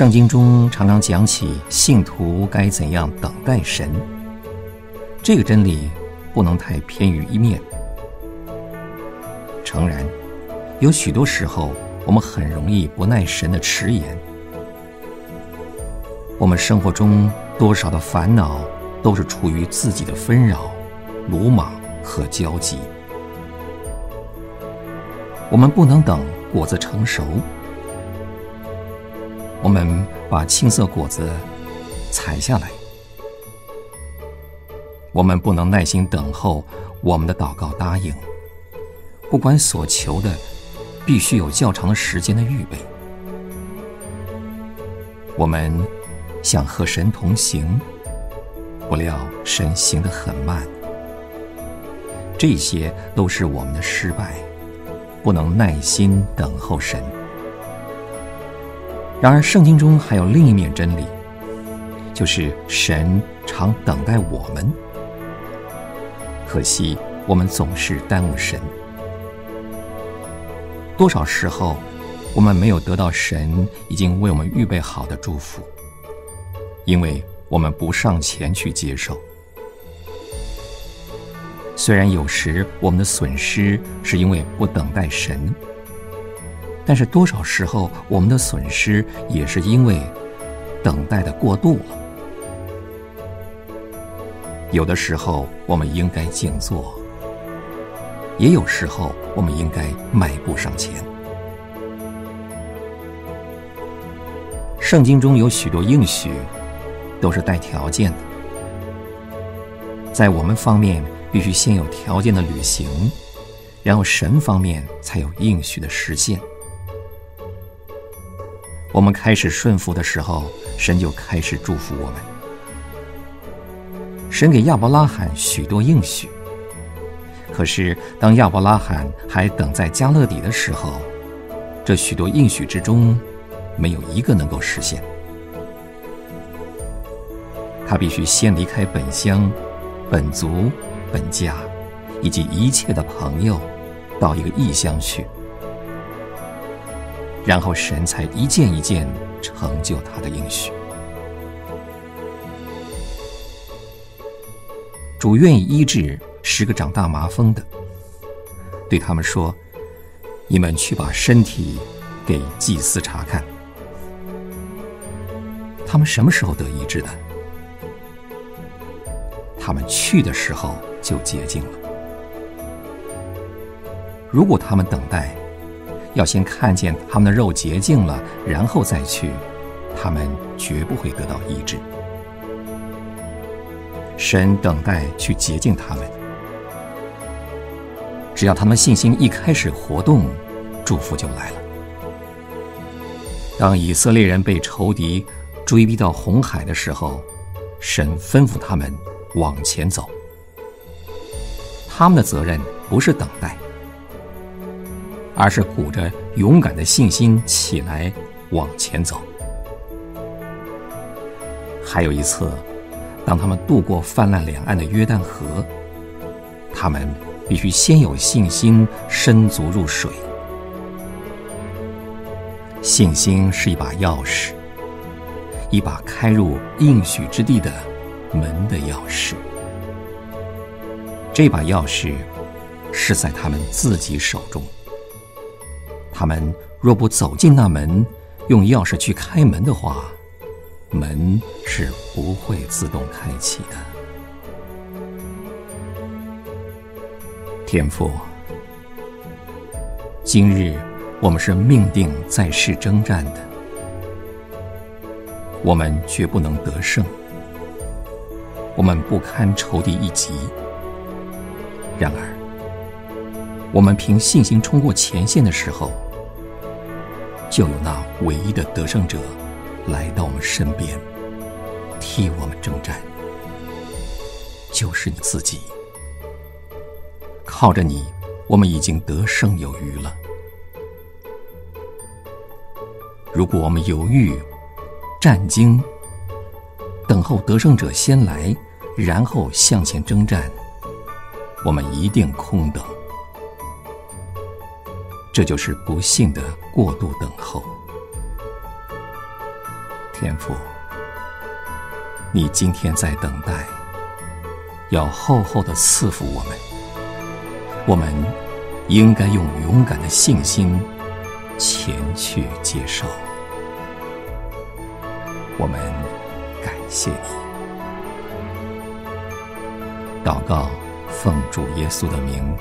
圣经中常常讲起信徒该怎样等待神，这个真理不能太偏于一面。诚然，有许多时候我们很容易不耐神的迟延。我们生活中多少的烦恼都是出于自己的纷扰、鲁莽和焦急。我们不能等果子成熟。我们把青色果子采下来。我们不能耐心等候我们的祷告答应。不管所求的，必须有较长的时间的预备。我们想和神同行，不料神行得很慢。这些都是我们的失败，不能耐心等候神。然而，圣经中还有另一面真理，就是神常等待我们。可惜，我们总是耽误神。多少时候，我们没有得到神已经为我们预备好的祝福，因为我们不上前去接受。虽然有时我们的损失是因为不等待神。但是多少时候，我们的损失也是因为等待的过度了。有的时候，我们应该静坐；也有时候，我们应该迈步上前。圣经中有许多应许，都是带条件的，在我们方面必须先有条件的履行，然后神方面才有应许的实现。我们开始顺服的时候，神就开始祝福我们。神给亚伯拉罕许多应许，可是当亚伯拉罕还等在加勒底的时候，这许多应许之中，没有一个能够实现。他必须先离开本乡、本族、本家，以及一切的朋友，到一个异乡去。然后神才一件一件成就他的应许。主愿意医治十个长大麻风的，对他们说：“你们去把身体给祭司查看。”他们什么时候得医治的？他们去的时候就洁净了。如果他们等待，要先看见他们的肉洁净了，然后再去，他们绝不会得到医治。神等待去洁净他们，只要他们信心一开始活动，祝福就来了。当以色列人被仇敌追逼到红海的时候，神吩咐他们往前走。他们的责任不是等待。而是鼓着勇敢的信心起来往前走。还有一次，当他们渡过泛滥两岸的约旦河，他们必须先有信心伸足入水。信心是一把钥匙，一把开入应许之地的门的钥匙。这把钥匙是在他们自己手中。他们若不走进那门，用钥匙去开门的话，门是不会自动开启的。天父，今日我们是命定在世征战的，我们绝不能得胜，我们不堪仇敌一击。然而，我们凭信心冲过前线的时候，就有那唯一的得胜者来到我们身边，替我们征战，就是你自己。靠着你，我们已经得胜有余了。如果我们犹豫、战惊，等候得胜者先来，然后向前征战，我们一定空等。这就是不幸的过度等候。天父，你今天在等待，要厚厚的赐福我们。我们应该用勇敢的信心前去接受。我们感谢你。祷告，奉主耶稣的名。